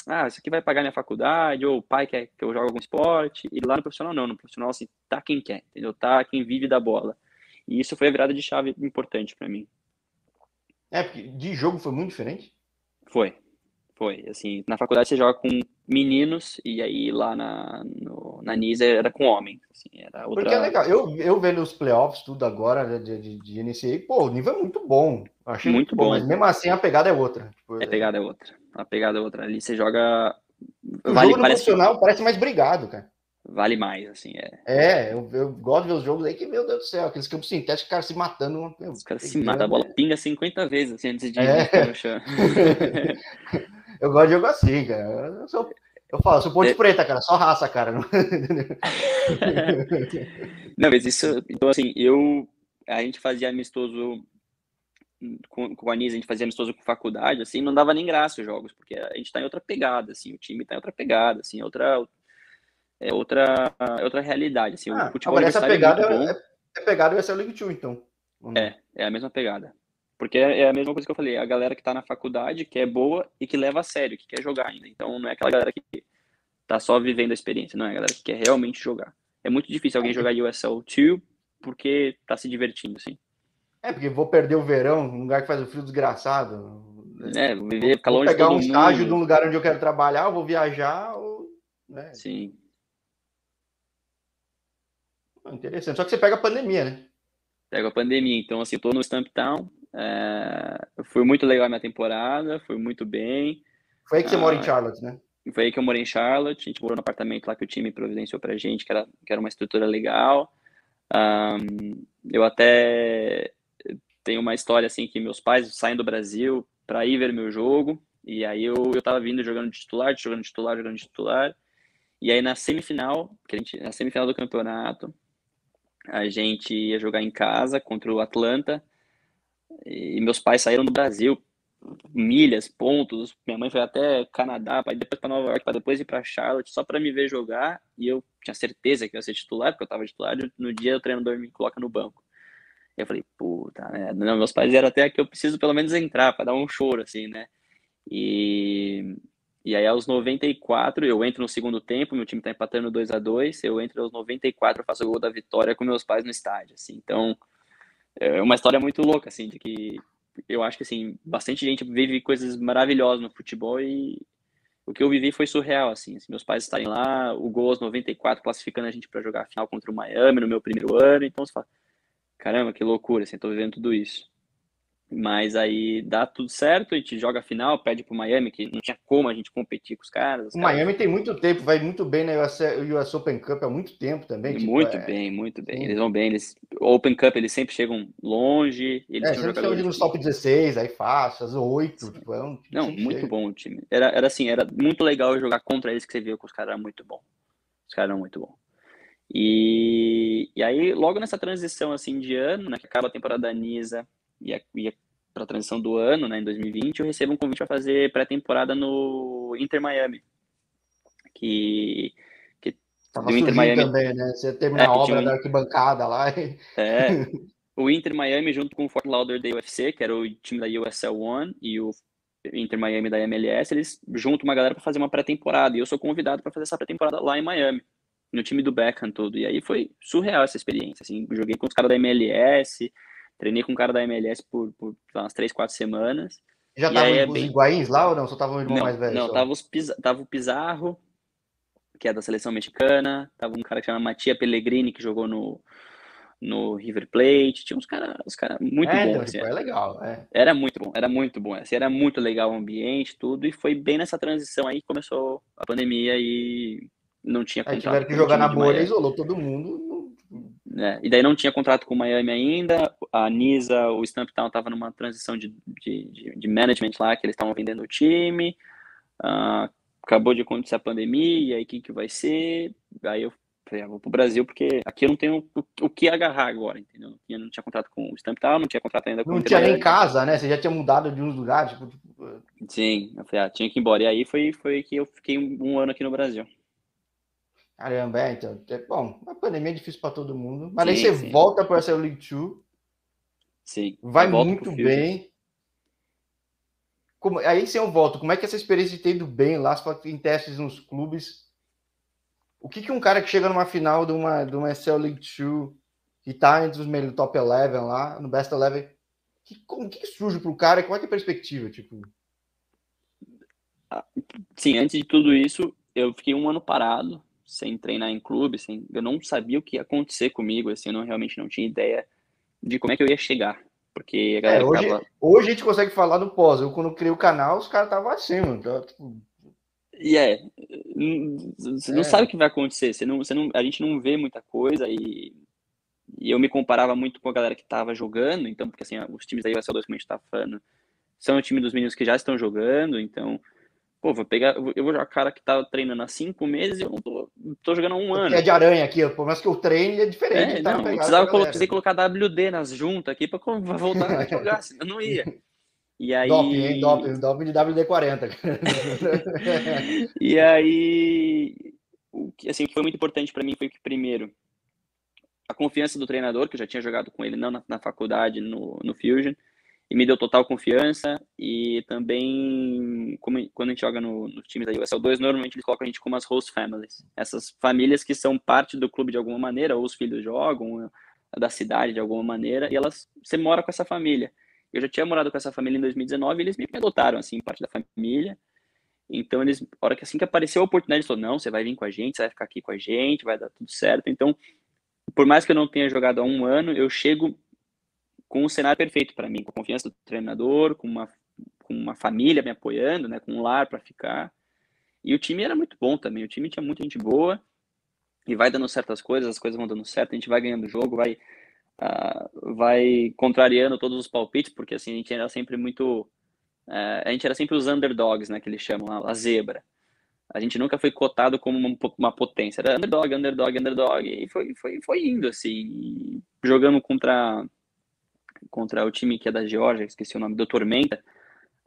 ah, isso aqui vai pagar minha faculdade, ou o pai quer que eu jogue algum esporte, e lá no profissional não, no profissional assim, tá quem quer, entendeu? Tá quem vive da bola. E isso foi a virada de chave importante para mim. É, porque de jogo foi muito diferente? Foi, foi. Assim, na faculdade você joga com meninos, e aí lá na, no, na NISA era com homens. Assim, era outra... Porque é legal. Eu, eu vendo os playoffs, tudo agora de, de, de NCAA, pô, o nível é muito bom. Achei muito, muito bom, bom, mas mesmo assim a pegada é outra. Tipo, a pegada é outra a pegada outra. Ali você joga. O vale, jogo parece profissional parece mais brigado, cara. Vale mais, assim, é. É, eu, eu, gosto de ver os jogos aí que, meu Deus do céu, aqueles campos sintéticos, cara se matando. Meu, os caras se matam, a bola pinga 50 vezes assim, antes de é. no chão. eu gosto de jogo assim, cara. Eu, sou, eu falo, sou ponte é. preta, cara, só raça, cara. Não mas isso. Então, assim, eu. A gente fazia amistoso com, com a Nisa, a gente fazia amistoso com faculdade, assim, não dava nem graça os jogos, porque a gente tá em outra pegada, assim, o time tá em outra pegada, assim, outra é outra é outra realidade, assim, ah, o futebol agora essa é pegada é, é, é pegada vai ser o League Two, então. É, é a mesma pegada. Porque é a mesma coisa que eu falei, a galera que tá na faculdade, que é boa e que leva a sério, que quer jogar ainda. Então não é aquela galera que tá só vivendo a experiência, não é a galera que quer realmente jogar. É muito difícil alguém jogar USL 2 porque tá se divertindo, assim. É, porque vou perder o verão num lugar que faz o frio desgraçado. É, viver, ficar longe vou pegar um estágio de um lugar onde eu quero trabalhar, vou viajar. Ou, né? Sim. Interessante. Só que você pega a pandemia, né? Pega a pandemia. Então, assim, eu tô no Stamptown. É... Foi muito legal a minha temporada, foi muito bem. Foi aí que você ah, mora em ah, Charlotte, né? Foi aí que eu morei em Charlotte. A gente morou no apartamento lá que o time providenciou pra gente, que era, que era uma estrutura legal. Um, eu até tem uma história assim que meus pais saem do Brasil para ir ver meu jogo e aí eu, eu tava vindo jogando de titular, jogando de titular, jogando de titular. E aí na semifinal, que a gente, na semifinal do campeonato, a gente ia jogar em casa contra o Atlanta. E meus pais saíram do Brasil, milhas, pontos. Minha mãe foi até Canadá, para depois para Nova York, para depois ir para Charlotte, só para me ver jogar. E eu tinha certeza que ia ser titular, porque eu tava titular. No dia o treinador me coloca no banco. Eu falei, puta, né? Não, meus pais eram até que eu preciso pelo menos entrar para dar um choro, assim, né? E, e aí aos 94 eu entro no segundo tempo, meu time tá empatando 2 a 2 eu entro aos 94, eu faço o gol da vitória com meus pais no estádio, assim. Então, é uma história muito louca, assim, de que eu acho que, assim, bastante gente vive coisas maravilhosas no futebol e o que eu vivi foi surreal, assim, assim meus pais estarem lá, o gol aos 94 classificando a gente para jogar a final contra o Miami no meu primeiro ano, então você fala, caramba, que loucura, assim, tô vivendo tudo isso. Mas aí dá tudo certo, a gente joga a final, pede pro Miami, que não tinha como a gente competir com os caras. Os o caras... Miami tem muito tempo, vai muito bem na US, US Open Cup há muito tempo também. Tipo, muito é... bem, muito bem. Sim. Eles vão bem. Eles, Open Cup eles sempre chegam longe. Eles é, sempre jogadores... nos top 16, aí fácil, as 8. Tipo, é um não, muito bom o time. Era, era assim, era muito legal jogar contra eles, que você viu que os caras eram muito bons. Os caras eram muito bons. E, e aí, logo nessa transição assim de ano, né, que acaba a temporada da Nisa e a, e a para a transição do ano, né, em 2020, eu recebo um convite para fazer pré-temporada no Inter Miami. Que. que Tava Inter Miami também, né? Você termina é, a obra um... da arquibancada lá. E... É. O Inter Miami, junto com o Fort Lauderdale UFC, que era o time da USL One, e o Inter Miami da MLS, eles juntam uma galera para fazer uma pré-temporada. E eu sou convidado para fazer essa pré-temporada lá em Miami, no time do Beckham todo. E aí foi surreal essa experiência. Assim, joguei com os caras da MLS, Treinei com um cara da MLS por, por umas três, quatro semanas. Já estavam é os bem... Higuaíns lá ou não? Só tava o irmão não, mais velho? Não, tava, os tava o Pizarro, que é da seleção mexicana, tava um cara que chama Matia Pellegrini, que jogou no, no River Plate, tinha uns caras uns cara muito é, bons. Então, assim, é legal, é. Era muito bom, era muito bom. Assim, era muito legal o ambiente, tudo, e foi bem nessa transição aí que começou a pandemia e não tinha contrato. Aí tiveram que jogar na bolha, isolou todo mundo. É, e daí não tinha contrato com o Miami ainda, a Nisa, o Stamptown estava numa transição de, de, de, management lá, que eles estavam vendendo o time, uh, acabou de acontecer a pandemia, e aí o que, que vai ser? Aí eu falei, ah, vou pro Brasil, porque aqui eu não tenho o, o que agarrar agora, entendeu? Não tinha, não tinha contrato com o Stamptown, não tinha contrato ainda com Não tinha nem casa, né? Você já tinha mudado de uns lugares, tipo... tipo... Sim, eu falei, ah, tinha que ir embora. E aí foi, foi que eu fiquei um ano aqui no Brasil. Caramba, é, então. É, bom, a pandemia é difícil para todo mundo. Mas sim, aí você sim. volta para essa League 2. Sim. Vai muito bem. Como, aí se eu volto, como é que essa experiência de ter ido bem lá, em testes nos clubes? O que, que um cara que chega numa final de uma, de uma SL League 2 e tá entre os melhores top 11 lá, no Best 11, que, como que surge para o cara? Qual é, é a perspectiva? Tipo? Ah, sim, antes de tudo isso, eu fiquei um ano parado sem treinar em clube, sem, eu não sabia o que ia acontecer comigo, assim, eu não, realmente não tinha ideia de como é que eu ia chegar. Porque a galera é, hoje, tava... hoje a gente consegue falar no pós. Eu, quando criei o canal, os caras estavam assim, mano. Tava, tipo... E é, você não é. sabe o que vai acontecer, você não, você não, a gente não vê muita coisa e, e eu me comparava muito com a galera que estava jogando, então, porque assim, os times da USL2, como a gente tá falando, são o time dos meninos que já estão jogando, então Pô, vou pegar, eu vou jogar cara que tá treinando há cinco meses e eu não tô, tô jogando há um ano. É de aranha aqui, por mais que eu treine, é diferente. É, tá não, eu precisava colocar, colocar WD nas juntas aqui para voltar a jogar, senão não ia. E aí... Doping, hein? Doping, doping de WD-40. e aí, o que, assim, o que foi muito importante para mim foi que, primeiro, a confiança do treinador, que eu já tinha jogado com ele, não na, na faculdade, no, no Fusion, e me deu total confiança. E também, como, quando a gente joga no, no time da USL 2, normalmente eles colocam a gente como as host families. Essas famílias que são parte do clube de alguma maneira, ou os filhos jogam, da cidade de alguma maneira, e elas, você mora com essa família. Eu já tinha morado com essa família em 2019 e eles me adotaram, assim, parte da família. Então, eles, hora que assim que apareceu a oportunidade, eles falaram, não, você vai vir com a gente, você vai ficar aqui com a gente, vai dar tudo certo. Então, por mais que eu não tenha jogado há um ano, eu chego com o cenário perfeito para mim, com a confiança do treinador, com uma, com uma família me apoiando, né, com um lar para ficar. E o time era muito bom também, o time tinha muita gente boa e vai dando certas coisas, as coisas vão dando certo, a gente vai ganhando o jogo, vai, uh, vai contrariando todos os palpites, porque assim, a gente era sempre muito. Uh, a gente era sempre os underdogs, né, que eles chamam, a zebra. A gente nunca foi cotado como uma, uma potência, era underdog, underdog, underdog, e foi, foi, foi indo assim, jogando contra contra o time que é da Geórgia, esqueci o nome, do Tormenta,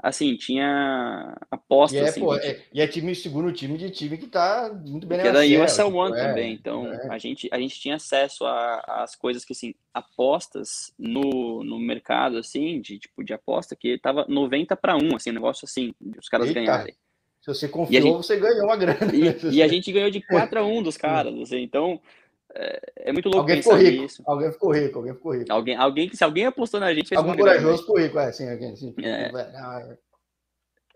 assim, tinha apostas. E é, assim, pô, é, e é time, segundo time de time que tá muito bem Que é da USL One é, também, então é. a, gente, a gente tinha acesso às coisas que, assim, apostas no, no mercado, assim, de tipo de aposta, que tava 90 para 1, assim, um negócio assim, os caras Eita. ganharem. Se você confiou, gente, você ganhou uma grana. E, e, a gente ganhou de 4 a 1 dos caras, assim, então é, é, muito louco alguém pensar ficou rico, nisso. Alguém ficou rico, alguém ficou rico. Alguém, alguém, se alguém apostou na gente, fez Algum corajoso ficou rico, é, sim, alguém, sim. É.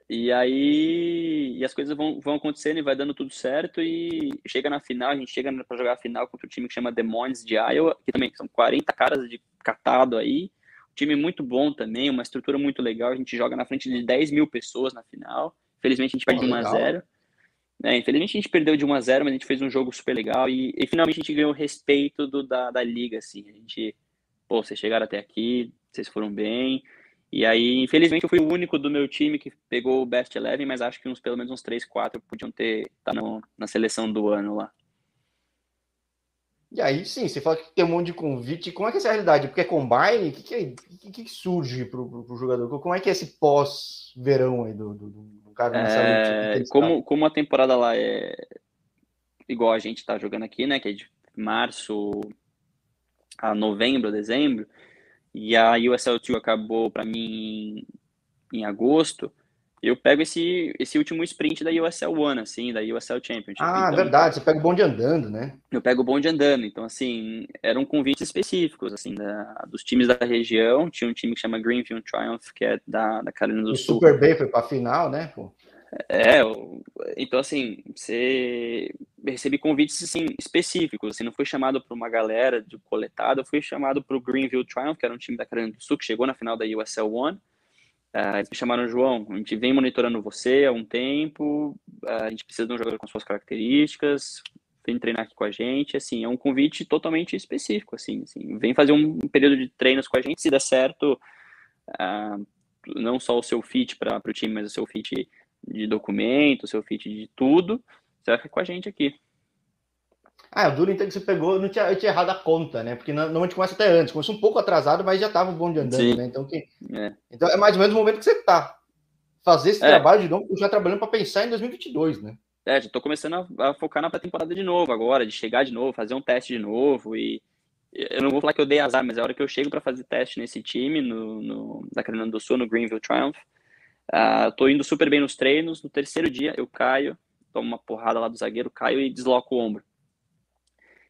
E aí, e as coisas vão, vão acontecendo e vai dando tudo certo e chega na final, a gente chega para jogar a final contra o time que chama Demons de Iowa, que também são 40 caras de catado aí, um time muito bom também, uma estrutura muito legal, a gente joga na frente de 10 mil pessoas na final, felizmente a gente perde oh, 1 a 0 é, infelizmente a gente perdeu de 1 a 0 mas a gente fez um jogo super legal e, e finalmente a gente ganhou o respeito do, da, da liga, assim. A gente, pô, vocês chegaram até aqui, vocês foram bem. E aí, infelizmente, eu fui o único do meu time que pegou o Best Eleven, mas acho que uns, pelo menos uns 3, 4 podiam ter tá no, na seleção do ano lá. E aí, sim, você fala que tem um monte de convite. Como é que é essa realidade? Porque é combine? O que, que, é, que, que surge para o jogador? Como é que é esse pós-verão aí do, do, do cara nessa é, como, como a temporada lá é igual a gente está jogando aqui, né? Que é de março a novembro, dezembro, e a USL 2 acabou para mim em agosto. Eu pego esse, esse último sprint da USL One, assim, da USL Championship. Ah, então, verdade, você pega o bonde andando, né? Eu pego o bonde andando, então, assim, eram convites específicos, assim, da, dos times da região, tinha um time que chama Greenfield Triumph, que é da, da Carolina do o Sul. O Super Bay foi pra final, né, pô? É, então assim, você recebi convites assim, específicos, assim, não foi chamado para uma galera de coletada, eu fui chamado para o Greenville Triumph, que era um time da Carolina do Sul, que chegou na final da USL One, uh, eles me chamaram, João, a gente vem monitorando você há um tempo, uh, a gente precisa de um jogador com suas características, vem treinar aqui com a gente, assim, é um convite totalmente específico, assim, assim vem fazer um período de treinos com a gente, se der certo, uh, não só o seu fit para o time, mas o seu fit de documento, seu fit de tudo, você vai ficar com a gente aqui. Ah, o duro então que você pegou, não tinha, eu tinha errado a conta, né? Porque normalmente começa até antes, começou um pouco atrasado, mas já estava bom de andando, Sim. né? Então, que... é. então é mais ou menos o momento que você está. Fazer esse é. trabalho de novo, já trabalhando para pensar em 2022, né? É, já estou começando a, a, focar na pré-temporada de novo agora, de chegar de novo, fazer um teste de novo e eu não vou falar que eu dei azar, mas a hora que eu chego para fazer teste nesse time, no, no, da Carolina do Sul, no Greenville Triumph, Uh, tô indo super bem nos treinos. No terceiro dia eu caio, tomo uma porrada lá do zagueiro, caio e desloco o ombro.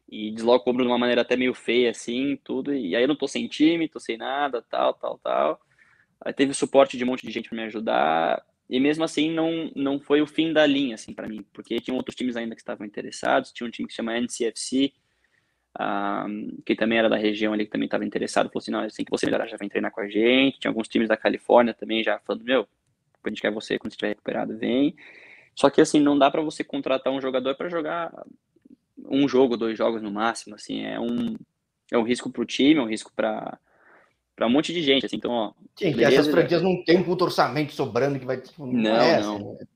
E desloco o ombro de uma maneira até meio feia, assim, tudo. E aí eu não tô sem time, tô sem nada, tal, tal, tal. Aí teve suporte de um monte de gente para me ajudar. E mesmo assim não, não foi o fim da linha, assim, para mim. Porque tinha outros times ainda que estavam interessados. Tinha um time que se chama NCFC, um, que também era da região ali, que também estava interessado. Falou assim, não, assim que você melhorar, já vem treinar com a gente. Tinha alguns times da Califórnia também já falando, meu, a gente quer você quando estiver recuperado, vem. Só que assim, não dá para você contratar um jogador para jogar um jogo, dois jogos no máximo, assim, é um é um risco para o time, é um risco para para um monte de gente, assim, então, ó. Sim, beleza, essas franquias não tem um puto orçamento sobrando que vai tipo, não, é não. Assim, né?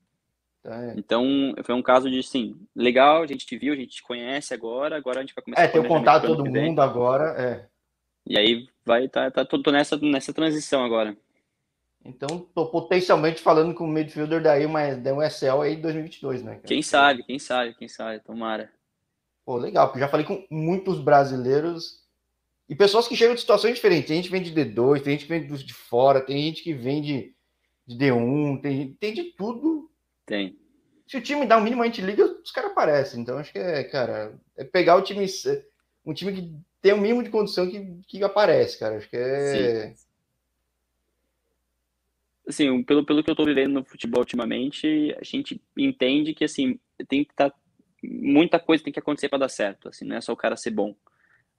Então, é. então, foi um caso de, sim, legal, a gente te viu, a gente te conhece agora, agora a gente vai começar É, ter contato todo mundo agora, é. E aí vai tá, tá tô, tô nessa nessa transição agora. Então, tô potencialmente falando com o midfielder daí, mas da um SL aí 2022, né? Quem sabe, quem sabe, quem sabe, tomara. Pô, legal, porque já falei com muitos brasileiros e pessoas que chegam de situações diferentes. Tem gente que vem de D2, tem gente que vem de fora, tem gente que vem de, de D1, tem, tem de tudo. Tem. Se o time dá um mínimo, a gente liga, os caras aparecem. Então, acho que é, cara, é pegar o time, um time que tem o um mínimo de condição que, que aparece, cara. Acho que é. Sim assim, pelo, pelo que eu tô vivendo no futebol ultimamente, a gente entende que, assim, tem que estar... Tá, muita coisa tem que acontecer para dar certo, assim, não é só o cara ser bom.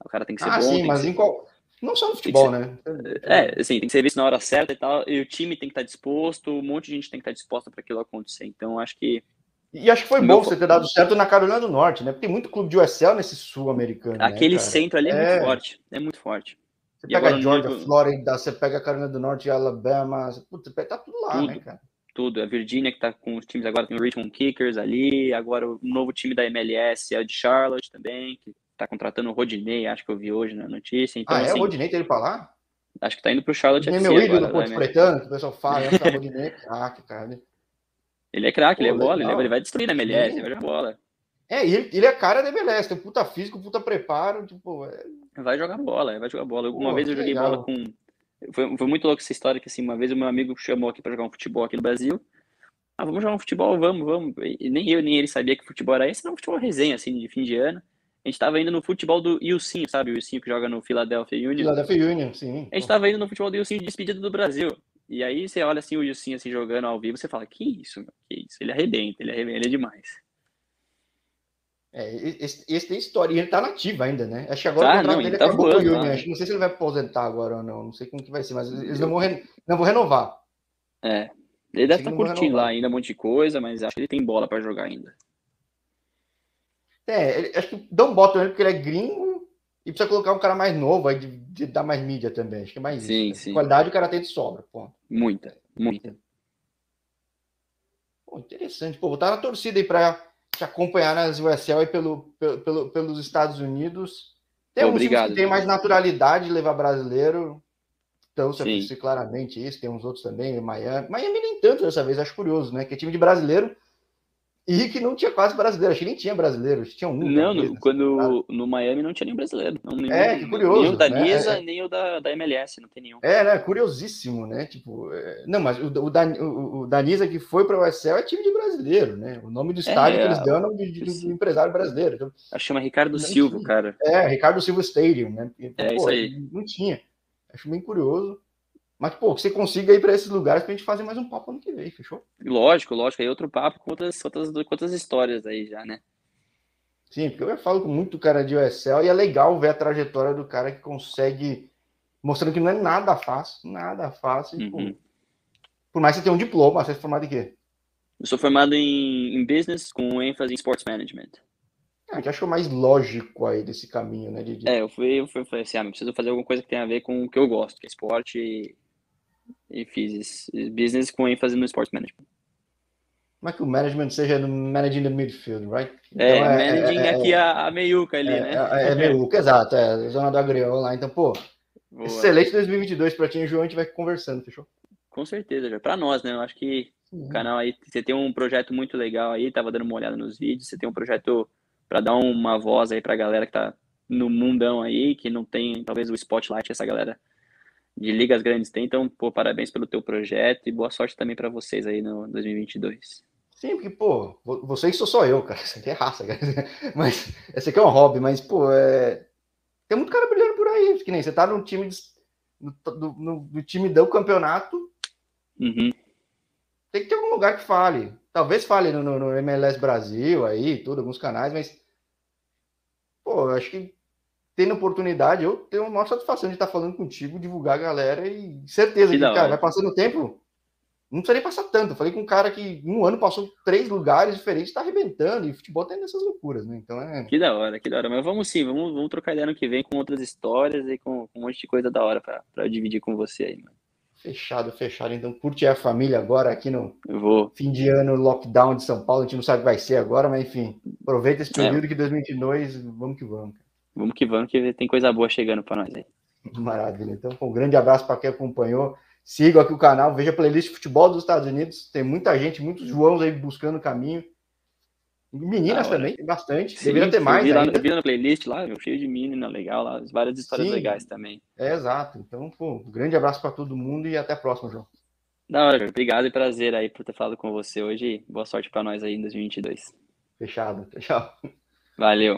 O cara tem que ser ah, bom. Sim, mas ser... em qual... Não só no futebol, ser... né? É, assim, tem que ser visto na hora certa e tal, e o time tem que estar tá disposto, um monte de gente tem que estar tá disposta para aquilo acontecer. Então, acho que e acho que foi bom você ter dado certo na Carolina do Norte, né? Porque tem muito clube de USL nesse sul-americano. Né, Aquele né, centro ali é, é, muito forte. É muito forte. Você e pega Georgia, nível... Flórida, você pega a Carolina do Norte, Alabama, putz, tá tudo lá, tudo, né, cara? Tudo. A Virgínia, que tá com os times agora, tem o Richmond Kickers ali, agora o novo time da MLS é o de Charlotte também, que tá contratando o Rodinei, acho que eu vi hoje na notícia. Então, ah, é? Assim, o Rodinei indo pra lá? Acho que tá indo pro Charlotte FC meu ídolo do Ponte Pretano, que o pessoal fala, Rodinei é craque, cara. Ele é craque, ele é bola, ele, é, ele vai destruir na MLS, ele vai jogar bola. É, ele, ele é cara da MLS, tem puta físico, puta preparo, tipo... É... Vai jogar bola, vai jogar bola. Uma Pô, vez eu joguei legal. bola com. Foi, foi muito louco essa história que assim, uma vez o meu amigo chamou aqui para jogar um futebol aqui no Brasil. Ah, vamos jogar um futebol, vamos, vamos. E nem eu nem ele sabia que futebol era esse, não, futebol resenha, assim, de fim de ano. A gente tava indo no futebol do Ilcinho, sabe? O Ilcinho que joga no Philadelphia Union. Philadelphia Union, sim. A gente tava indo no futebol do Ilcinho de despedida do Brasil. E aí você olha assim o Ilcinho assim jogando ao vivo, você fala, que isso, meu? que isso? Ele arrebenta, ele arrebenta, ele é demais. É, esse, esse, tem história, e ele tá nativo ainda, né? Acho que agora tá, o contrato dele tá acabou voando, o Union. Não sei se ele vai aposentar agora ou não, não sei como que vai ser, mas eles não vão, re, não vão renovar. É, ele deve estar tá curtindo lá ainda um monte de coisa, mas acho que ele tem bola para jogar ainda. É, ele, acho que dão bota nele porque ele é gringo e precisa colocar um cara mais novo aí de, de dar mais mídia também. Acho que é mais sim, isso. Né? Sim. Qualidade o cara tem de sobra, ponto. Muita, muita. Pô, interessante. Pô, vou estar na torcida aí para te acompanhar nas USL aí pelo, pelo, pelos Estados Unidos. Tem alguns que tem mais naturalidade de levar brasileiro. Então, você claramente isso. Tem uns outros também, Miami. Miami nem tanto dessa vez, acho curioso, né? Que é time de brasileiro. E que não tinha quase brasileiro. Acho que nem tinha brasileiro, tinha um. Não, no, quando no Miami não tinha nenhum brasileiro. Não, nenhum, é, que curioso. Nem o da né? Nisa, é, nem o da, da MLS, não tem nenhum. É, né? Curiosíssimo, né? Tipo, é... não, mas o, o, da, o, o da Nisa que foi para o USL é time de brasileiro, né? O nome do estádio É, que eles dão é o nome de, de, do empresário brasileiro. Então, Acho que chama Ricardo Silva, cara. é, Ricardo Silva Stadium, né? Porque, É, isso aí. Não tinha. Acho bem curioso. Mas, pô, que você consiga ir para esses lugares pra gente fazer mais um papo ano que vem, fechou? Lógico, lógico. Aí outro papo com outras, outras, outras histórias aí já, né? Sim, porque eu falo com muito cara de USL e é legal ver a trajetória do cara que consegue, mostrando que não é nada fácil, nada fácil. pô, Uhum. por mais que você tenha um diploma, você é formado em quê? Eu sou formado em, em business com ênfase em sports management. Ah, que achou mais lógico aí desse caminho, né? De- É, eu fui, eu fui, falei assim, ah, eu preciso fazer alguma coisa que tenha a ver com o que eu gosto, que é esporte e, fiz business com ênfase no sports management. Como é que o management seja no managing the midfield, right? É, Então, managing é, aqui a, a meiuca ali, é, né? É, é meio louco, exato, é, zona do agrião lá. Então, pô, Boa. excelente 2022 pra ti João, a gente vai conversando, fechou? Com certeza, já. Pra nós, né? Eu acho que o canal aí, você tem um projeto muito legal aí, tava dando uma olhada nos vídeos, você tem um projeto pra dar uma voz aí pra galera que tá no mundão aí, que não tem, talvez, o spotlight essa galera de ligas grandes tem. Então, pô, parabéns pelo teu projeto e boa sorte também pra vocês aí no 2022. Sim, porque, pô, vo- vocês sou só eu, cara. Isso aqui é raça, cara. Mas esse aqui é um hobby, mas, pô, é... tem muito cara brilhando por aí. Que nem você tá no time, de- no, do, no- no time do campeonato, Uhum. tem que ter algum lugar que fale. Talvez fale no, no- no MLS Brasil aí, tudo, alguns canais, mas, pô, eu acho que tendo oportunidade, eu tenho a maior satisfação de estar falando contigo, divulgar a galera e certeza Que que, cara, vai passando o tempo. Não precisa nem passar tanto. Eu falei com um cara que um ano passou três lugares diferentes, tá arrebentando, e futebol tem essas loucuras, né? Então é. Que da hora, que da hora. Mas vamos sim, vamos, vamos trocar ideia ano que vem com outras histórias e com, com um monte de coisa da hora eu dividir com você aí, mano. Fechado, fechado. Então, curte a família agora aqui no fim de ano, lockdown de São Paulo. A gente não sabe o que vai ser agora, mas enfim, aproveita esse É. período que 2022, vamos que vamos. Vamos que vamos, que tem coisa boa chegando pra nós aí. Maravilha. Então, um grande abraço para quem acompanhou. Siga aqui o canal, veja a playlist de futebol dos Estados Unidos. Tem muita gente, muitos Joãos aí buscando o caminho. Meninas hora. também, tem bastante. Sim, Deveria ter eu mais vi lá, ainda. eu vi na playlist lá, meu, cheio de menina legal lá, várias histórias Sim. legais também. É exato. Então, pô, um grande abraço para todo mundo e até a próxima, João. Da hora, obrigado e prazer aí por ter falado com você hoje. Boa sorte pra nós aí em 2022. Fechado. Tchau. Valeu.